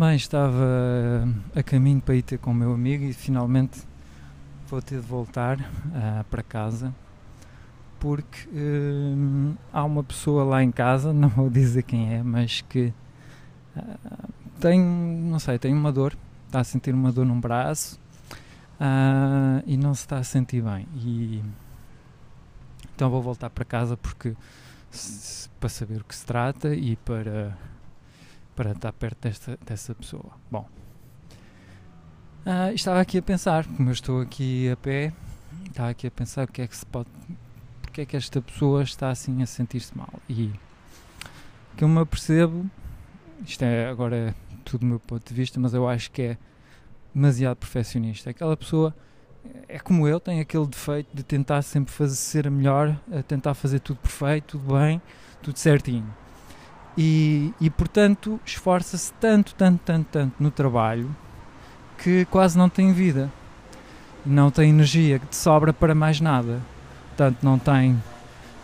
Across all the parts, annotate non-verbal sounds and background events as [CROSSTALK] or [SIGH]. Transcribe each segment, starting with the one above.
bem, estava a caminho para ir ter com o meu amigo e finalmente vou ter de voltar uh, para casa porque uh, há uma pessoa lá em casa, [LAUGHS] não vou dizer quem é, mas que uh, tem, não sei, tem uma dor, está a sentir uma dor num braço e não se está a sentir bem. E então vou voltar para casa porque para saber o que se trata e para para estar perto desta, dessa pessoa. Bom, uh, estava aqui a pensar, como eu estou aqui a pé, estava aqui a pensar o que é que se pode, porque é que esta pessoa está assim a sentir-se mal. E que eu me apercebo, isto é agora tudo do meu ponto de vista, mas eu acho que é demasiado perfeccionista. Aquela pessoa é como eu, tem aquele defeito de tentar sempre fazer ser melhor, tentar fazer tudo perfeito, tudo bem, tudo certinho. E, e portanto esforça-se tanto, tanto, tanto, tanto no trabalho que quase não tem vida, não tem energia que te sobra para mais nada. Portanto, não tem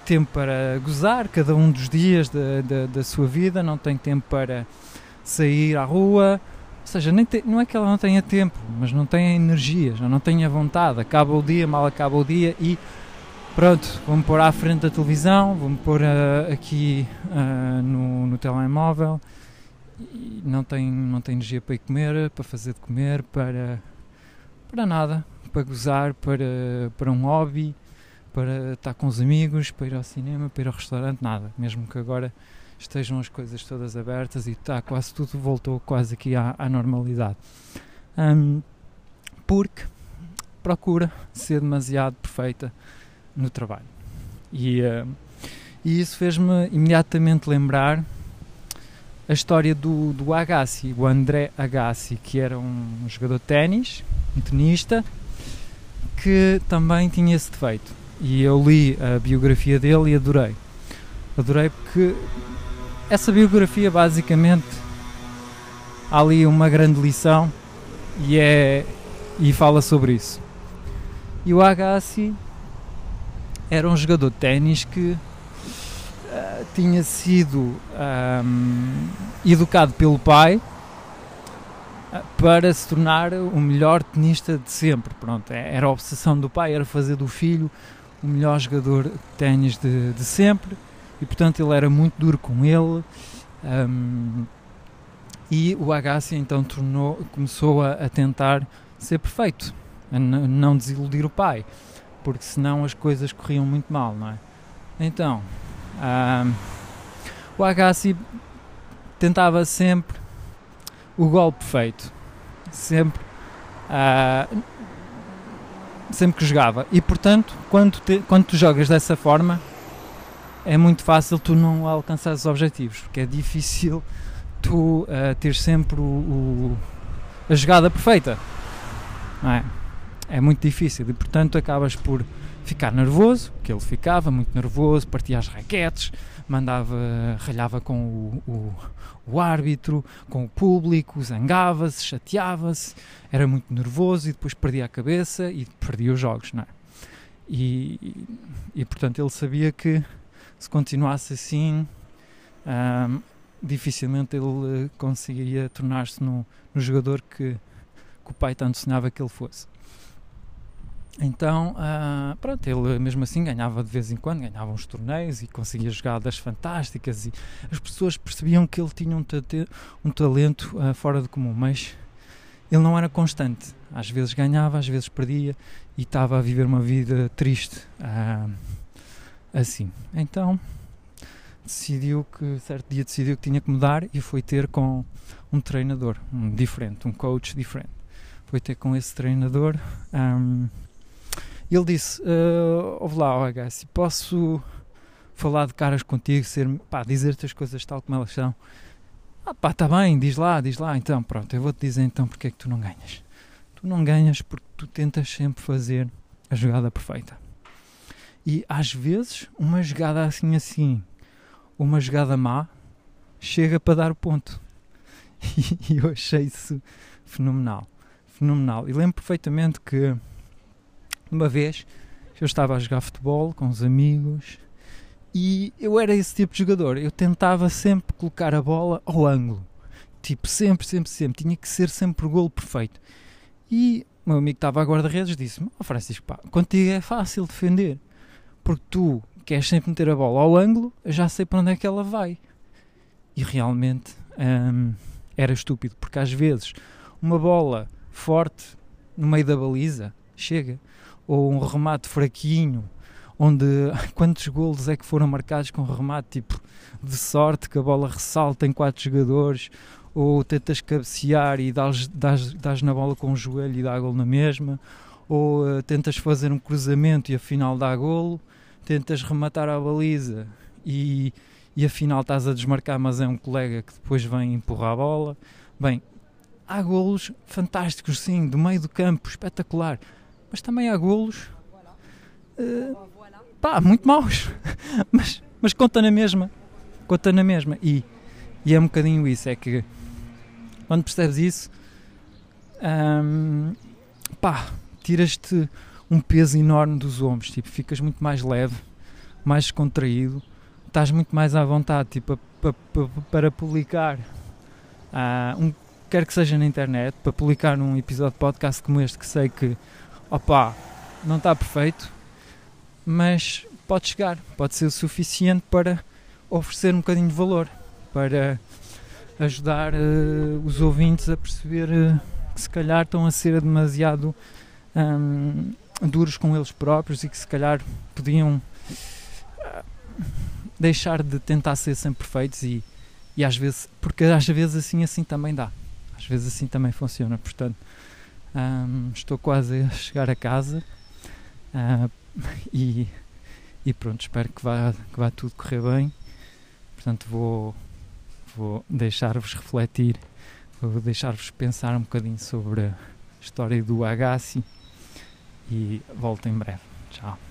tempo para gozar cada um dos dias da, da, da sua vida, não tem tempo para sair à rua. Ou seja, te, não é que ela não tenha tempo, mas não tem energia, já não tem a vontade. Acaba o dia, mal acaba o dia e Pronto, vou-me pôr à frente da televisão, vou-me pôr uh, aqui uh, no, no telemóvel e não tenho, não tenho energia para ir comer, para fazer de comer, para, para nada, para gozar, para, para um hobby, para estar com os amigos, para ir ao cinema, para ir ao restaurante, nada. Mesmo que agora estejam as coisas todas abertas e está quase tudo voltou quase aqui à, à normalidade. Um, porque procura ser demasiado perfeita no trabalho. E, uh, e isso fez-me imediatamente lembrar a história do, do Agassi, o André Agassi, que era um jogador de ténis, um tenista, que também tinha esse defeito. E eu li a biografia dele e adorei. Adorei porque essa biografia basicamente há ali uma grande lição e é e fala sobre isso. E o Agassi era um jogador de ténis que uh, tinha sido um, educado pelo pai uh, para se tornar o melhor tenista de sempre. Pronto, é, era a obsessão do pai, era fazer do filho o melhor jogador de ténis de, de sempre e portanto ele era muito duro com ele. Um, e o Agassi então tornou, começou a, a tentar ser perfeito, a não desiludir o pai porque senão as coisas corriam muito mal, não é? Então, o Agassi tentava sempre o golpe perfeito, sempre, uh, sempre que jogava. E portanto, quando, te, quando tu jogas dessa forma, é muito fácil tu não alcançar os objetivos, porque é difícil tu uh, ter sempre o, o, a jogada perfeita, não é? É muito difícil e portanto acabas por ficar nervoso, que ele ficava muito nervoso, partia as raquetes, mandava, ralhava com o, o, o árbitro, com o público, zangava-se, chateava-se, era muito nervoso e depois perdia a cabeça e perdia os jogos, não é? E, e, portanto ele sabia que se continuasse assim, hum, dificilmente ele conseguiria tornar-se no, no jogador que, que o pai tanto sonhava que ele fosse. Então, uh, pronto, ele mesmo assim ganhava de vez em quando, ganhava uns torneios e conseguia jogadas fantásticas e as pessoas percebiam que ele tinha um, um talento uh, fora de comum, mas ele não era constante. Às vezes ganhava, às vezes perdia e estava a viver uma vida triste uh, assim. Então, decidiu que, certo dia decidiu que tinha que mudar e foi ter com um treinador, um diferente, um coach diferente. Foi ter com esse treinador... Um, ele disse: uh, Ouve lá, oh, se posso falar de caras contigo, ser, dizer-te as coisas tal como elas são. Ah, pá, tá bem, diz lá, diz lá. Então, pronto, eu vou-te dizer então porque é que tu não ganhas. Tu não ganhas porque tu tentas sempre fazer a jogada perfeita. E às vezes, uma jogada assim, assim, uma jogada má, chega para dar o ponto. [LAUGHS] E eu achei isso fenomenal. Fenomenal. E lembro perfeitamente que uma vez eu estava a jogar futebol com os amigos e eu era esse tipo de jogador. Eu tentava sempre colocar a bola ao ângulo. tipo, sempre, sempre, sempre, tinha que ser sempre o golo perfeito. E o meu amigo estava a guarda-redes disse-me: oh, Francisco, pá, contigo é fácil defender, porque tu queres sempre meter a bola ao ângulo, já sei para onde é que ela vai. E realmente hum, era estúpido, porque às vezes uma bola forte no meio da baliza chega, ou um remate fraquinho, onde [LAUGHS] quantos golos é que foram marcados com remate tipo de sorte que a bola ressalta em quatro jogadores, ou tentas cabecear e dás, dás, dás na bola com o joelho e dá golo na mesma, ou uh, tentas fazer um cruzamento e afinal dá golo, tentas rematar a baliza e, e afinal estás a desmarcar, mas é um colega que depois vem empurrar a bola. Bem, há golos fantásticos, sim, do meio do campo, espetacular, mas também há golos uh, pá, muito maus, [LAUGHS] mas, mas conta na mesma, conta na mesma. E, e é um bocadinho isso, é que quando percebes isso, hum, pá, tiras-te um peso enorme dos ombros, tipo, ficas muito mais leve, mais descontraído, estás muito mais à vontade, tipo, para publicar uh, um, quer que seja na internet, para publicar num episódio de podcast como este, que sei que, opá, não está perfeito, mas pode chegar, pode ser o suficiente para oferecer um bocadinho de valor, para ajudar uh, os ouvintes a perceber uh, que se calhar estão a ser demasiado um, duros com eles próprios e que se calhar podiam uh, deixar de tentar ser sempre perfeitos e, e às vezes, porque às vezes assim assim também dá, às vezes assim também funciona, portanto um, estou quase a chegar a casa e, e pronto, espero que vá, que vá tudo correr bem, portanto vou vou deixar-vos refletir, vou deixar-vos pensar um bocadinho sobre a história do Agassi e volto em breve. Tchau.